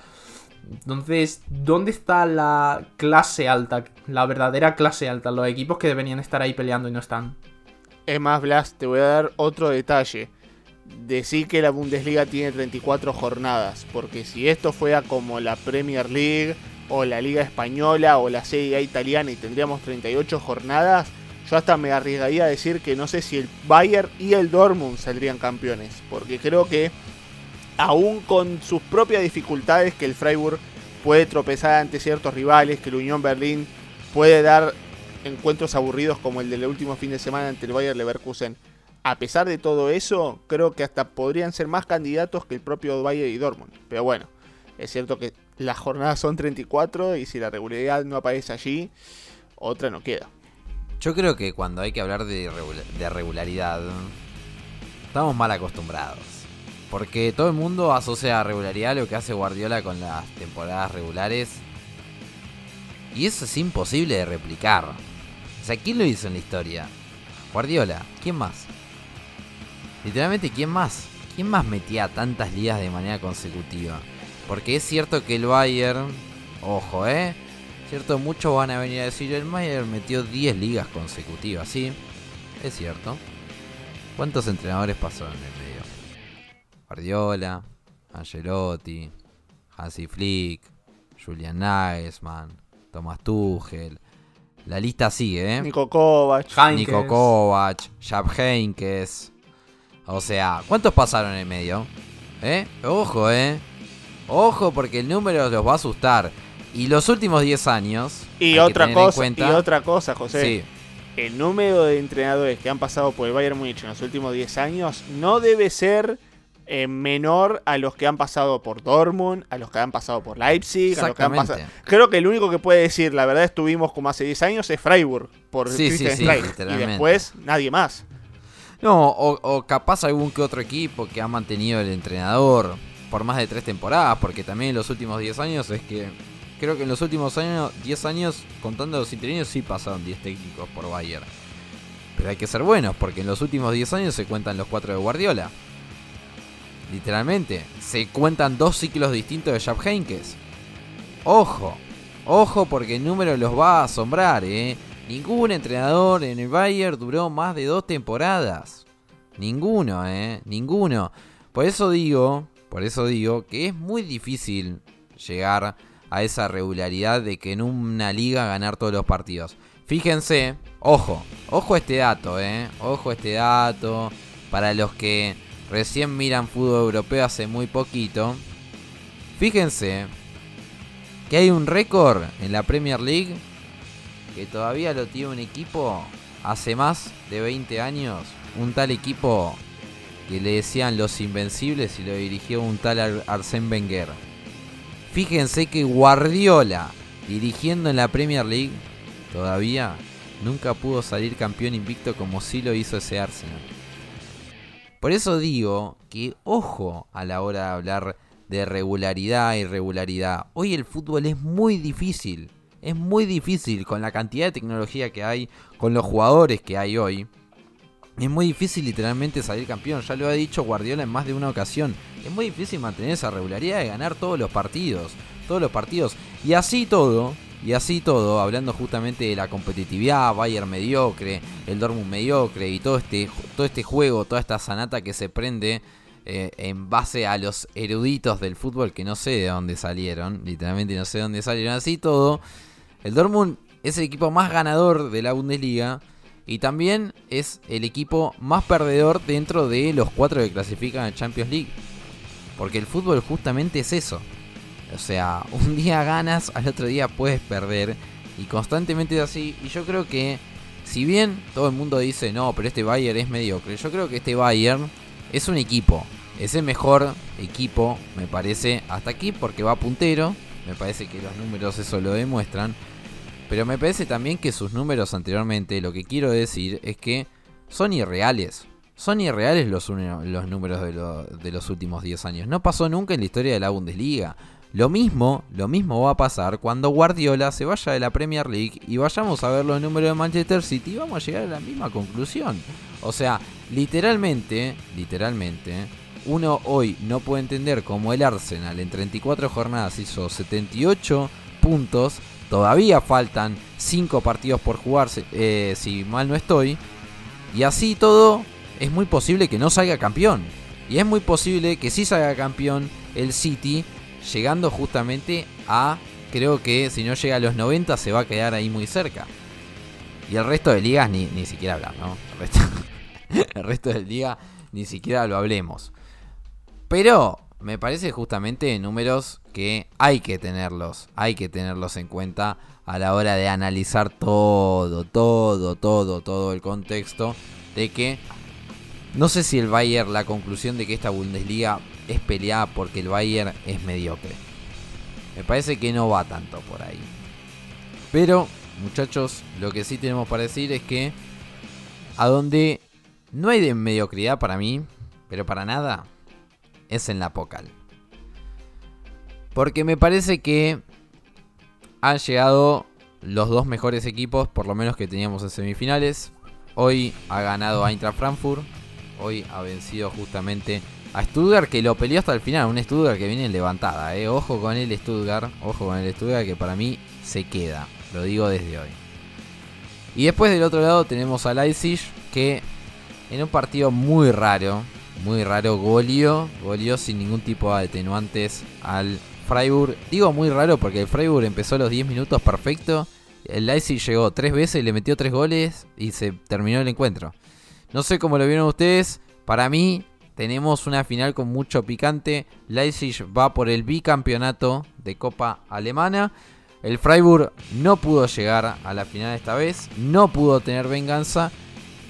Entonces, ¿dónde está la clase alta? La verdadera clase alta, los equipos que deberían estar ahí peleando y no están. Es más, Blas, te voy a dar otro detalle. Decir que la Bundesliga tiene 34 jornadas, porque si esto fuera como la Premier League o la Liga Española o la Serie A italiana y tendríamos 38 jornadas, yo hasta me arriesgaría a decir que no sé si el Bayern y el Dortmund saldrían campeones, porque creo que aún con sus propias dificultades que el Freiburg puede tropezar ante ciertos rivales, que el Unión Berlín puede dar encuentros aburridos como el del último fin de semana ante el Bayern Leverkusen. A pesar de todo eso, creo que hasta podrían ser más candidatos que el propio Bayern y Dortmund. Pero bueno, es cierto que las jornadas son 34 y si la regularidad no aparece allí, otra no queda. Yo creo que cuando hay que hablar de, regularidad, estamos mal acostumbrados. Porque todo el mundo asocia a regularidad lo que hace Guardiola con las temporadas regulares. Y eso es imposible de replicar. O sea, ¿quién lo hizo en la historia? Guardiola. ¿Quién más? Literalmente, ¿quién más? ¿Quién más metía tantas ligas de manera consecutiva? Porque es cierto que el Bayern, ojo, ¿eh? Cierto, muchos van a venir a decir, el Bayern metió 10 ligas consecutivas, ¿sí? Es cierto. ¿Cuántos entrenadores pasaron en el medio? Guardiola, Angelotti, Hansi Flick, Julian Nagelsmann, Thomas Tuchel. La lista sigue, ¿eh? Nico Kovac. Nico Kovac, Jab Heinkes. O sea, ¿cuántos pasaron en el medio? ¿Eh? Ojo, ¿eh? Ojo porque el número los va a asustar. Y los últimos 10 años... Y otra cosa, y otra cosa, José. El número de entrenadores que han pasado por el Bayern Múnich en los últimos 10 años no debe ser eh, menor a los que han pasado por Dortmund, a los que han pasado por Leipzig, a los que han pasado... Creo que el único que puede decir, la verdad estuvimos como hace 10 años, es Freiburg, por sí, sí, sí, Y después nadie más. No, o, o, capaz algún que otro equipo que ha mantenido el entrenador por más de tres temporadas, porque también en los últimos 10 años es que creo que en los últimos años, 10 años, contando los interinos, sí pasaron 10 técnicos por Bayern. Pero hay que ser buenos, porque en los últimos 10 años se cuentan los 4 de Guardiola. Literalmente. Se cuentan dos ciclos distintos de Jab Heinkes. Ojo. Ojo porque el número los va a asombrar, ¿eh? Ningún entrenador en el Bayern duró más de dos temporadas. Ninguno, ¿eh? Ninguno. Por eso digo, por eso digo que es muy difícil llegar a esa regularidad de que en una liga ganar todos los partidos. Fíjense, ojo, ojo este dato, ¿eh? Ojo este dato. Para los que recién miran fútbol europeo hace muy poquito. Fíjense que hay un récord en la Premier League que todavía lo tiene un equipo hace más de 20 años. Un tal equipo que le decían los invencibles y lo dirigió un tal Arsène Wenger. Fíjense que Guardiola, dirigiendo en la Premier League, todavía nunca pudo salir campeón invicto como sí lo hizo ese Arsenal. Por eso digo que ojo a la hora de hablar de regularidad y irregularidad. Hoy el fútbol es muy difícil. Es muy difícil con la cantidad de tecnología que hay, con los jugadores que hay hoy. Es muy difícil literalmente salir campeón, ya lo ha dicho Guardiola en más de una ocasión. Es muy difícil mantener esa regularidad de ganar todos los partidos, todos los partidos. Y así todo, y así todo, hablando justamente de la competitividad, Bayern mediocre, el Dortmund mediocre y todo este, todo este juego, toda esta sanata que se prende eh, en base a los eruditos del fútbol que no sé de dónde salieron, literalmente no sé de dónde salieron, así todo, el Dortmund es el equipo más ganador de la Bundesliga y también es el equipo más perdedor dentro de los cuatro que clasifican a Champions League. Porque el fútbol justamente es eso. O sea, un día ganas, al otro día puedes perder. Y constantemente es así. Y yo creo que, si bien todo el mundo dice, no, pero este Bayern es mediocre, yo creo que este Bayern es un equipo. Es el mejor equipo, me parece, hasta aquí porque va puntero. Me parece que los números eso lo demuestran. Pero me parece también que sus números anteriormente, lo que quiero decir es que son irreales. Son irreales los, los números de, de los últimos 10 años. No pasó nunca en la historia de la Bundesliga. Lo mismo, lo mismo va a pasar cuando Guardiola se vaya de la Premier League y vayamos a ver los números de Manchester City y vamos a llegar a la misma conclusión. O sea, literalmente, literalmente, uno hoy no puede entender cómo el Arsenal en 34 jornadas hizo 78 puntos. Todavía faltan 5 partidos por jugarse, eh, si mal no estoy. Y así todo, es muy posible que no salga campeón. Y es muy posible que sí salga campeón el City llegando justamente a, creo que si no llega a los 90 se va a quedar ahí muy cerca. Y el resto de ligas ni, ni siquiera hablar, ¿no? El resto, el resto de liga ni siquiera lo hablemos. Pero me parece justamente números que hay que tenerlos, hay que tenerlos en cuenta a la hora de analizar todo, todo, todo, todo el contexto de que no sé si el Bayern, la conclusión de que esta Bundesliga es peleada porque el Bayern es mediocre. Me parece que no va tanto por ahí. Pero, muchachos, lo que sí tenemos para decir es que a donde no hay de mediocridad para mí, pero para nada, es en la Pocal. Porque me parece que han llegado los dos mejores equipos, por lo menos que teníamos en semifinales. Hoy ha ganado Eintracht Frankfurt. Hoy ha vencido justamente a Stuttgart que lo peleó hasta el final. Un Stuttgart que viene levantada. Eh. Ojo con el Stuttgart. Ojo con el Stuttgart que para mí se queda. Lo digo desde hoy. Y después del otro lado tenemos a Leipzig que en un partido muy raro. Muy raro. Goleó. Goleó sin ningún tipo de atenuantes al Freiburg. Digo muy raro porque el Freiburg empezó los 10 minutos perfecto. El Leipzig llegó tres veces, le metió tres goles y se terminó el encuentro. No sé cómo lo vieron ustedes. Para mí, tenemos una final con mucho picante. Leipzig va por el bicampeonato de Copa Alemana. El Freiburg no pudo llegar a la final esta vez. No pudo tener venganza.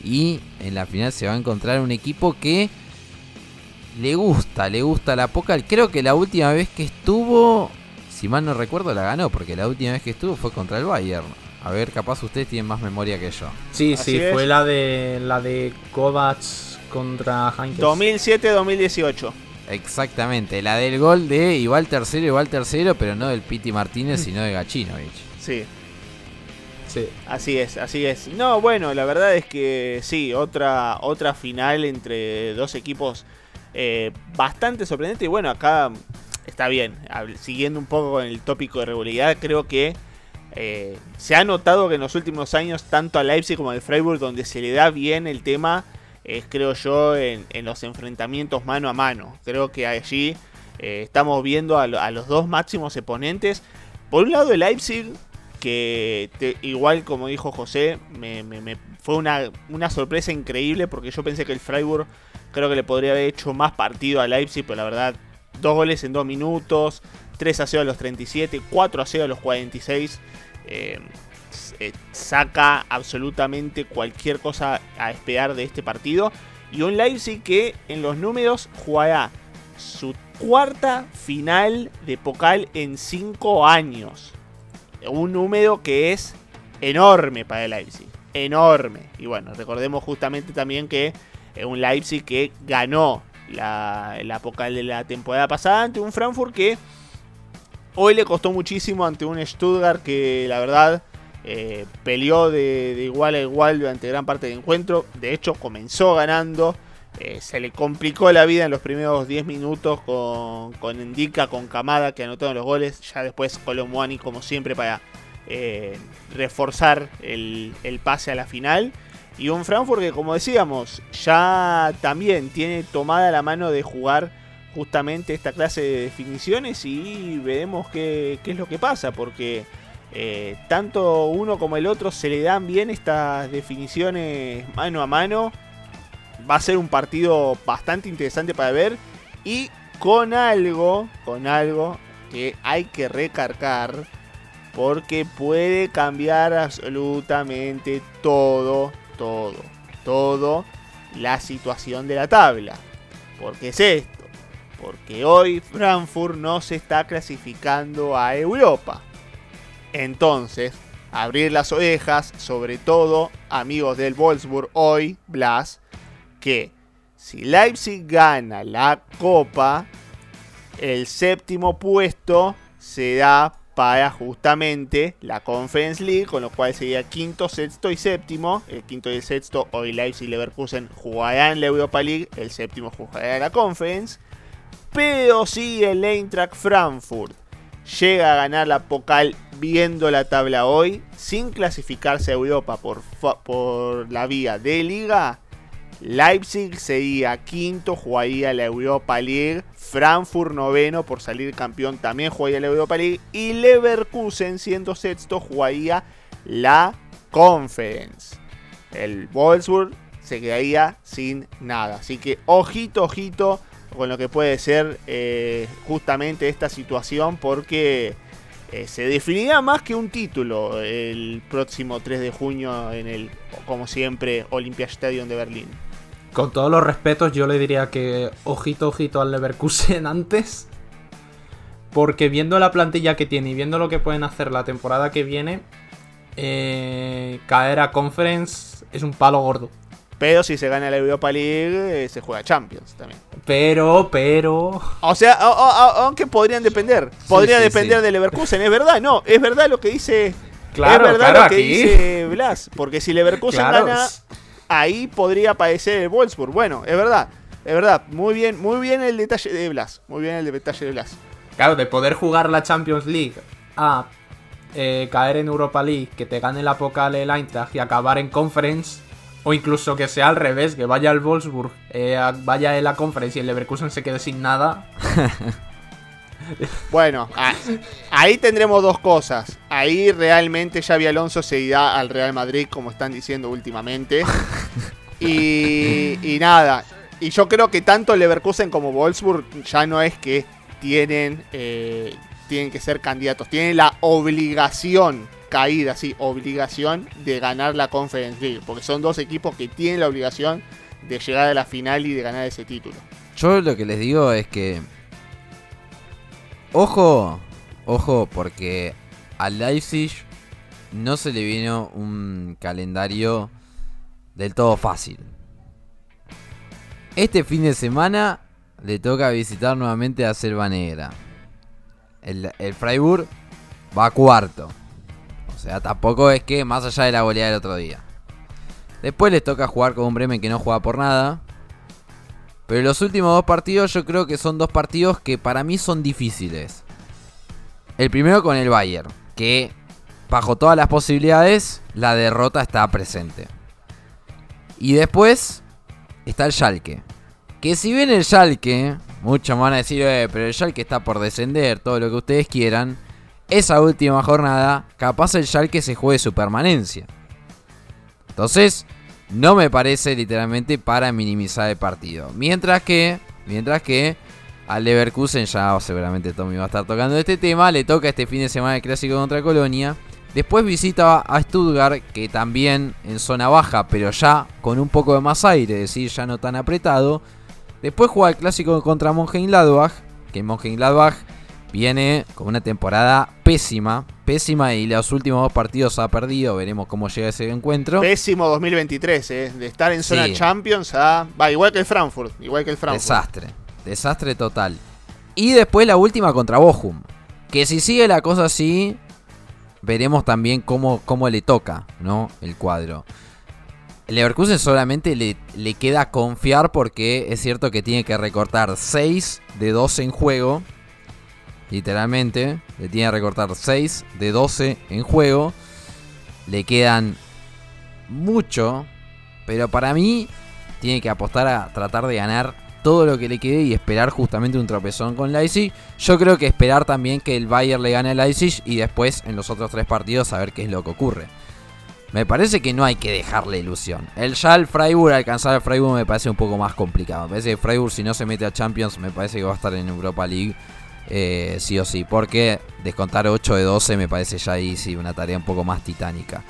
Y en la final se va a encontrar un equipo que le gusta, le gusta la poca. Creo que la última vez que estuvo, si mal no recuerdo, la ganó. Porque la última vez que estuvo fue contra el Bayern. A ver, capaz ustedes tienen más memoria que yo. Sí, sí, fue la de la de Kovacs contra Heinkes. 2007-2018. Exactamente, la del gol de igual tercero, igual tercero, pero no del Piti Martínez, sino de Gachinovich. Sí. Sí. Así es, así es. No, bueno, la verdad es que sí, otra, otra final entre dos equipos eh, bastante sorprendente. Y bueno, acá está bien, siguiendo un poco con el tópico de regularidad, creo que eh, se ha notado que en los últimos años, tanto a Leipzig como al Freiburg, donde se le da bien el tema es creo yo en, los enfrentamientos mano a mano. Creo que allí eh, estamos viendo a, los dos máximos exponentes. Por un lado el Leipzig, que igual como dijo José, me, fue una, una, sorpresa increíble porque yo pensé que el Freiburg creo que le podría haber hecho más partido a Leipzig, pero la verdad, dos goles en dos minutos, 3 a 0 a los 37, 4 a 0 a los 46. Eh, eh, saca absolutamente cualquier cosa a esperar de este partido. Y un Leipzig que en los números jugará su cuarta final de Pokal en 5 años. Un número que es enorme para el Leipzig. Enorme. Y bueno, recordemos justamente también que un Leipzig que ganó la, la de la temporada pasada ante un Frankfurt que hoy le costó muchísimo ante un Stuttgart que la verdad eh, peleó de, igual a igual durante gran parte del encuentro. De hecho, comenzó ganando. Eh, se le complicó la vida en los primeros 10 minutos con, Indica, con Kamada que anotaron los goles. Ya después Colomwani, como siempre, para eh, reforzar el, el, pase a la final. Y un Frankfurt que, como decíamos, ya también tiene tomada la mano de jugar justamente esta clase de definiciones. Y veremos qué, es lo que pasa, porque eh, tanto uno como el otro se le dan bien estas definiciones mano a mano. Va a ser un partido bastante interesante para ver. Y con algo, con algo, que hay que recargar porque puede cambiar absolutamente todo, todo, todo la situación de la tabla. Porque es esto, porque hoy Frankfurt no se está clasificando a Europa. Entonces, abrir las orejas, sobre todo amigos del Wolfsburg hoy, Blas, que si Leipzig gana la copa, el séptimo puesto se da para justamente la Conference League, con lo cual sería quinto, sexto y séptimo. El quinto y el sexto, hoy Leipzig y Leverkusen jugarán la Europa League, el séptimo jugará la Conference. Pero si el Eintracht Frankfurt llega a ganar la Pokal viendo la tabla hoy, sin clasificarse a Europa por, por la vía de liga, Leipzig sería quinto, jugaría la Europa League. Frankfurt noveno por salir campeón también jugaría la Europa League. Y Leverkusen siendo sexto jugaría la Conference. El Wolfsburg se quedaría sin nada. Así que ojito, ojito con lo que puede ser eh, justamente esta situación porque eh, se definirá más que un título el próximo 3 de junio en el, como siempre, Olympia Stadium de Berlín con todos los respetos, yo le diría que ojito, ojito al Leverkusen antes. Porque viendo la plantilla que tiene y viendo lo que pueden hacer la temporada que viene, eh, caer a Conference es un palo gordo. Pero si se gana la Europa League, eh, se juega Champions también. Pero, pero. O sea, aunque podrían depender. Podría depender de Leverkusen, es verdad, no, es verdad lo que dice. Claro, es verdad lo que dice Blas. Porque si Leverkusen gana ahí podría aparecer el Wolfsburg. Bueno, es verdad, es verdad. Muy bien, muy bien el detalle de Blas. Muy bien el detalle de Blas. Claro, de poder jugar la Champions League a eh, caer en Europa League, que te gane la Pokal el Eintracht y acabar en Conference. O incluso que sea al revés, que vaya el Wolfsburg, eh, vaya en la Conference y el Leverkusen se quede sin nada. Bueno, ahí tendremos dos cosas. Ahí realmente Xavi Alonso se irá al Real Madrid, como están diciendo últimamente. Y, nada. Y yo creo que tanto Leverkusen como Wolfsburg ya no es que tienen, eh, tienen que ser candidatos. Tienen la obligación, caída, sí, obligación de ganar la Conference League. Porque son dos equipos que tienen la obligación de llegar a la final y de ganar ese título. Yo lo que les digo es que Ojo, ojo, porque al Leipzig no se le vino un calendario del todo fácil. Este fin de semana le toca visitar nuevamente a Selva Negra. El, el Freiburg va cuarto. O sea, tampoco es que más allá de la goleada del otro día. Después les toca jugar con un Bremen que no juega por nada. Pero los últimos dos partidos yo creo que son dos partidos que para mí son difíciles. El primero con el Bayern, que bajo todas las posibilidades la derrota está presente. Y después está el Schalke. Que si bien el Schalke, muchos van a decir, eh, pero el Schalke está por descender, todo lo que ustedes quieran. Esa última jornada, capaz el Schalke se juegue su permanencia. Entonces, no me parece literalmente para minimizar el partido. Mientras que, mientras que al Leverkusen, ya seguramente Tommy va a estar tocando este tema, le toca este fin de semana el clásico contra Colonia. Después visita a Stuttgart, que también en zona baja, pero ya con un poco de más aire, es decir, ya no tan apretado. Después juega el clásico contra Mönchengladbach, que Mönchengladbach viene con una temporada pésima, pésima y los últimos dos partidos ha perdido, veremos cómo llega ese encuentro. Pésimo 2023, ¿eh? de estar en zona Champions a... Va, igual que el Frankfurt, igual que el Frankfurt. Desastre, desastre total. Y después la última contra Bochum, que si sigue la cosa así, veremos también cómo, cómo le toca, ¿no? El cuadro. Leverkusen solamente le, le queda confiar porque es cierto que tiene que recortar 6 de 12 en juego literalmente. Le tiene que recortar 6 de 12 en juego. Le quedan mucho. Pero para mí tiene que apostar a tratar de ganar todo lo que le quede y esperar justamente un tropezón con Leipzig. Yo creo que esperar también que el Bayern le gane a Leipzig y después en los otros tres partidos a ver qué es lo que ocurre. Me parece que no hay que dejarle ilusión. El ya el Freiburg, alcanzar al Freiburg me parece un poco más complicado. Me parece que Freiburg si no se mete a Champions me parece que va a estar en Europa League eh, sí o sí. Porque descontar 8 de 12 me parece ya ahí sí una tarea un poco más titánica.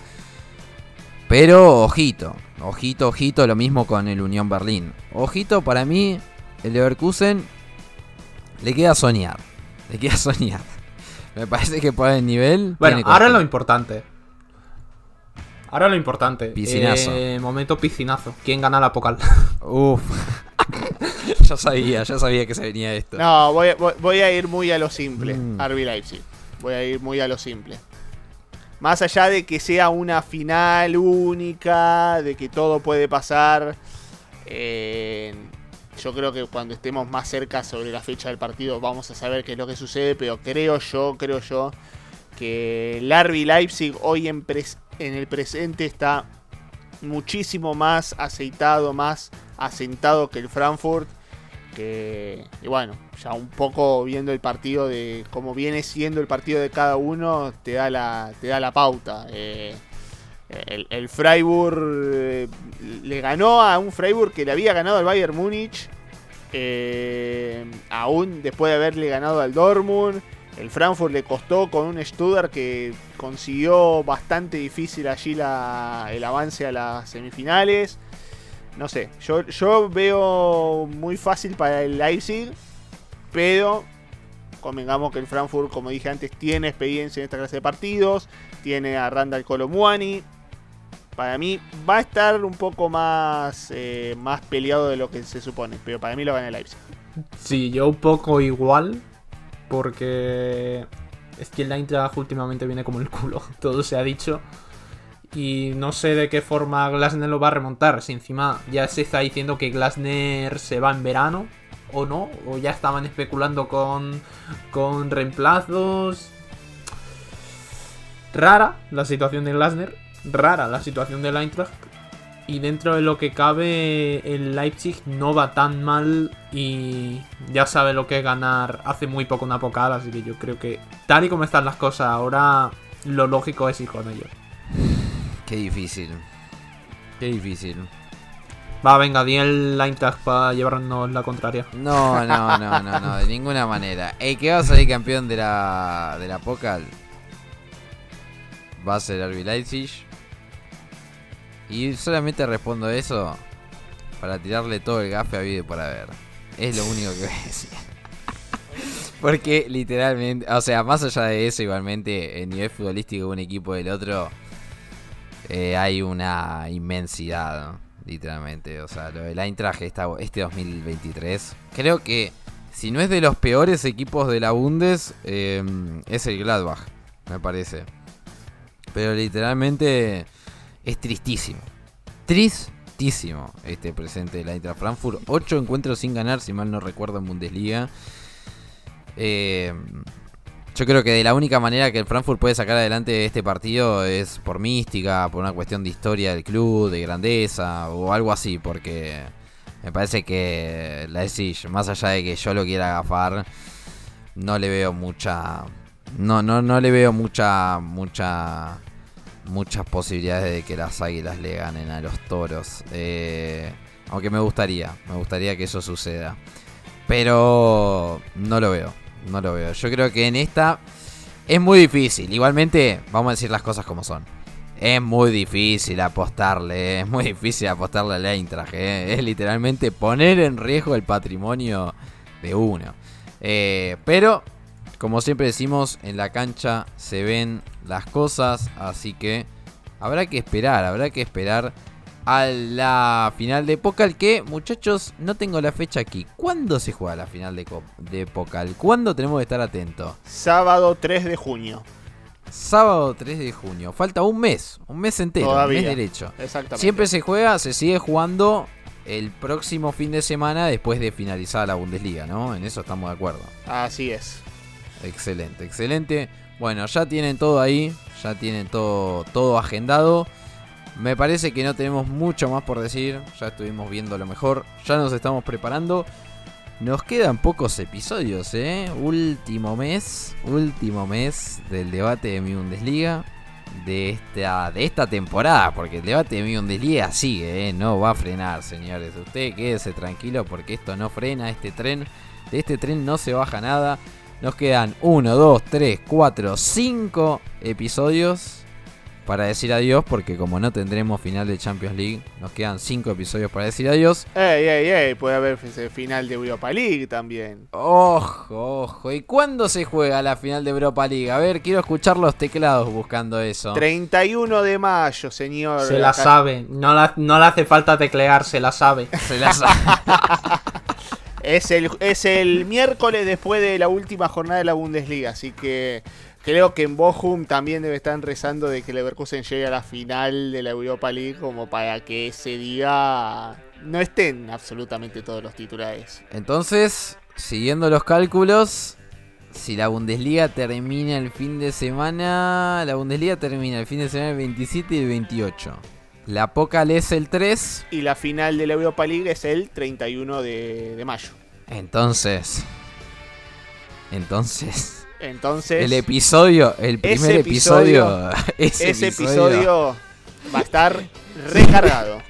Pero ojito, ojito, ojito, lo mismo con el Unión Berlín. Ojito, para mí, el Leverkusen le queda soñar. Le queda soñar. Me parece que por el nivel. Bueno, ahora lo importante. Ahora lo importante. Piscinazo. Eh, momento piscinazo. ¿Quién gana la Pocal? Uf. ya sabía, ya sabía que se venía esto. No, voy, voy- voy a ir muy a lo simple, Mm. RB Leipzig. Voy a ir muy a lo simple. Más allá de que sea una final única, de que todo puede pasar, eh, yo creo que cuando estemos más cerca sobre la fecha del partido vamos a saber qué es lo que sucede, pero creo yo, creo yo, que el RB Leipzig hoy en, pres- en el presente está muchísimo más aceitado, más asentado que el Frankfurt y bueno ya un poco viendo el partido de cómo viene siendo el partido de cada uno te da la te da la pauta. Eh, el, el Freiburg eh, le ganó a un Freiburg que le había ganado al Bayern Múnich eh, aún después de haberle ganado al Dortmund. El Frankfurt le costó con un Stuttgart que consiguió bastante difícil allí la- el avance a las semifinales no sé, yo, yo veo muy fácil para el Leipzig, pero convengamos que el Frankfurt, como dije antes, tiene experiencia en esta clase de partidos, tiene a Randall Colomuani. Para mí va a estar un poco más, eh, más peleado de lo que se supone, pero para mí lo gana el Leipzig. Sí, yo un poco igual. Porque es que el Eintracht últimamente viene como el culo. Todo se ha dicho. Y no sé de qué forma Glasner lo va a remontar. Si encima ya se está diciendo que Glasner se va en verano. O no. O ya estaban especulando con, con reemplazos. Rara la situación de Glasner. Rara la situación del Eintracht. Y dentro de lo que cabe, el Leipzig no va tan mal y ya sabe lo que es ganar hace muy poco una Pokal, así que yo creo que tal y como están las cosas ahora, lo lógico es ir con ellos. Qué difícil. Qué difícil. Va, venga, di el Eintracht para llevarnos la contraria. No, no, no, no, no, de ninguna manera. El que va a salir campeón de la, de la Pokal va a ser RB Leipzig. Y solamente respondo eso para tirarle todo el gafe a vida por haber. Es lo único que voy a decir. Porque literalmente, o sea, más allá de eso, igualmente, el nivel futbolístico de un equipo del otro, eh, hay una inmensidad, literalmente. O sea, lo del Eintracht este 2023, creo que si no es de los peores equipos de la Bundes, eh, es el Gladbach, me parece. Pero literalmente es tristísimo. Tristísimo este presente del Eintracht Frankfurt. 8 encuentros sin ganar, si mal no recuerdo, en Bundesliga. Eh, yo creo que de la única manera que el Frankfurt puede sacar adelante este partido es por mística, por una cuestión de historia del club, de grandeza o algo así, porque me parece que la Leipzig, más allá de que yo lo quiera agafar, no le veo mucha no no no le veo mucha mucha muchas posibilidades de que las Águilas le ganen a los Toros. Eh, aunque me gustaría, me gustaría que eso suceda. Pero no lo veo, no lo veo. Yo creo que en esta es muy difícil. Igualmente, vamos a decir las cosas como son. Es muy difícil apostarle, es muy difícil apostarle al Eintracht. eh. Es literalmente poner en riesgo el patrimonio de uno. Eh, pero, como siempre decimos, en la cancha se ven las cosas. Así que habrá que esperar, habrá que esperar a la final de Pokal. Que, muchachos, no tengo la fecha aquí. ¿Cuándo se juega la final de, de Pokal? ¿Cuándo tenemos que estar atentos? Sábado 3 de junio. Sábado 3 de junio. Falta un mes, un mes entero, Todavía. un mes derecho. Exactamente. Siempre se juega, se sigue jugando el próximo fin de semana después de finalizar la Bundesliga, ¿no? En eso estamos de acuerdo. Así es. Excelente, excelente. Bueno, ya tienen todo ahí, ya tienen todo, todo agendado. Me parece que no tenemos mucho más por decir, ya estuvimos viendo lo mejor, ya nos estamos preparando. Nos quedan pocos episodios, ¿eh? Último mes, último mes del debate de mi Bundesliga. De esta, de esta temporada, porque el debate de mi Bundesliga sigue, ¿eh? No va a frenar, señores. Usted quédese tranquilo porque esto no frena, este tren. De este tren no se baja nada. Nos quedan 1, 2, 3, 4, 5 episodios para decir adiós, porque como no tendremos final de Champions League, nos quedan 5 episodios para decir adiós. Ey, ey, ey, puede haber ese final de Europa League también. Ojo, ojo. ¿Y cuándo se juega la final de Europa League? A ver, quiero escuchar los teclados buscando eso. 31 de mayo, señor. Se la sabe. No, la- no le hace falta teclear, se la sabe. Se la sabe. Es el, es el miércoles después de la última jornada de la Bundesliga, así que creo que en Bochum también debe estar rezando de que Leverkusen llegue a la final de la Europa League como para que ese día no estén absolutamente todos los titulares. Entonces, siguiendo los cálculos, si la Bundesliga termina el fin de semana, la Bundesliga termina el fin de semana el 27 y el 28. La Pocal es el 3, Y la final de la Europa League es el 31 de, de mayo. entonces... Entonces... Entonces, El episodio, el primer Ese episodio, ese, ese episodio episodio va a estar recargado.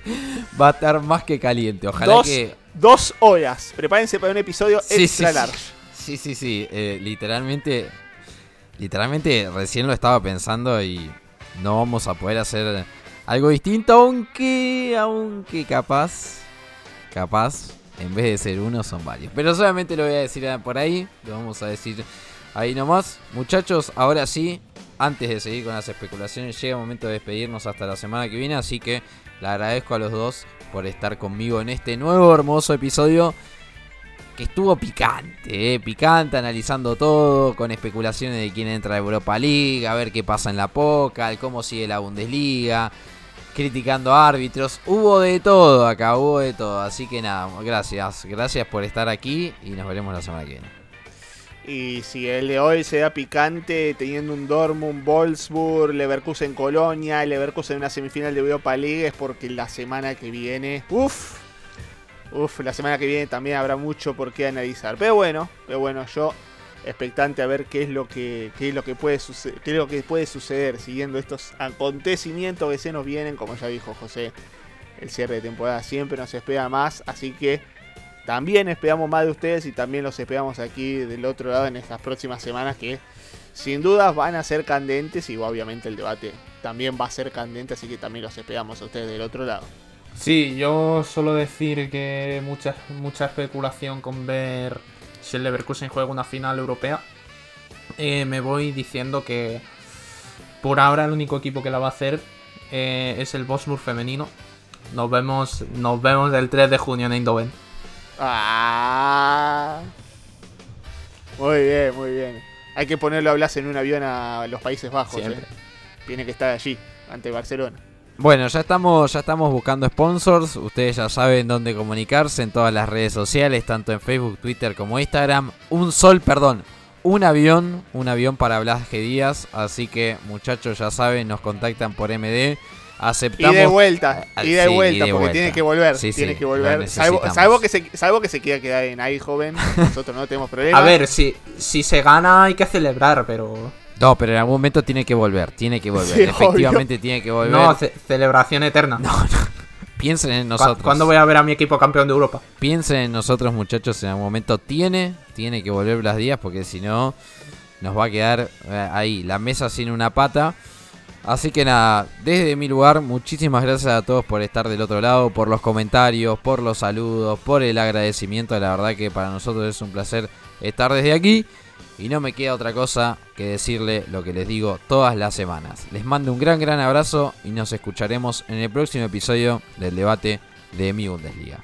va a estar más que caliente. Ojalá Dos, que dos horas. Prepárense para un episodio Sí, extra sí, large. Sí, sí, sí. eh, literalmente. Literalmente recién lo estaba pensando y no vamos a poder hacer algo distinto, aunque. Aunque capaz. Capaz. En vez de ser uno, son varios. Pero solamente lo voy a decir por ahí. Lo vamos a decir ahí nomás. Muchachos, ahora sí. Antes de seguir con las especulaciones, llega el momento de despedirnos hasta la semana que viene. Así que le agradezco a los dos por estar conmigo en este nuevo hermoso episodio que estuvo picante, eh, picante, analizando todo, con especulaciones de quién entra a Europa League, a ver qué pasa en la Pocal, cómo sigue la Bundesliga, criticando árbitros, hubo de todo acá, hubo de todo, así que nada, gracias, gracias por estar aquí y nos veremos la semana que viene. Y si el de hoy se da picante, teniendo un Dortmund, Wolfsburg, Leverkusen Colonia, Leverkusen en una semifinal de Europa League, es porque la semana que viene, uff, uff, la semana que viene también habrá mucho por qué analizar. Pero bueno, pero bueno, yo expectante a ver qué es lo que, qué es lo que puede suceder, qué es lo que puede suceder siguiendo estos acontecimientos que se nos vienen, como ya dijo José, el cierre de temporada siempre nos espera más, así que también esperamos más de ustedes y también los esperamos aquí del otro lado en estas próximas semanas que sin dudas van a ser candentes y obviamente el debate también va a ser candente, así que también los esperamos a ustedes del otro lado. Sí, yo solo decir que mucha, mucha especulación con ver si el Leverkusen juega una final europea. Eh, me voy diciendo que por ahora el único equipo que la va a hacer eh, es el Bosmur femenino. Nos vemos, nos vemos el 3 de junio en Eindhoven. Ah. Muy bien, muy bien. Hay que ponerlo a Blas en un avión a los Países Bajos. Eh. Tiene que estar allí, ante Barcelona. Bueno, ya estamos, ya estamos buscando sponsors. Ustedes ya saben dónde comunicarse en todas las redes sociales, tanto en Facebook, Twitter como Instagram. Un sol, perdón, un avión, un avión para Blas G. Díaz. Así que muchachos ya saben, nos contactan por MD. Y Aceptamos. de vuelta, Ah, y de sí, vuelta, y de porque vuelta. tiene que volver. Sí, tiene sí, que volver. Salvo que se, salvo que se quiera quedar en ahí, joven. Nosotros no tenemos problema. A ver, si, si se gana hay que celebrar, pero... No, pero en algún momento tiene que volver, tiene que volver. Sí, Efectivamente tiene que volver. No, ce- celebración eterna. Piensen en ¿Cu- nosotros. ¿Cuándo voy a ver a mi equipo campeón de Europa? Piensen en nosotros, muchachos, en algún momento tiene, tiene que volver Blas Díaz, porque si no, nos va a quedar eh, ahí, la mesa sin una pata. Así que nada, desde mi lugar, muchísimas gracias a todos por estar del otro lado, por los comentarios, por los saludos, por el agradecimiento. La verdad que para nosotros es un placer estar desde aquí. Y no me queda otra cosa que decirle lo que les digo todas las semanas. Les mando un gran, gran abrazo y nos escucharemos en el próximo episodio del debate de mi Bundesliga.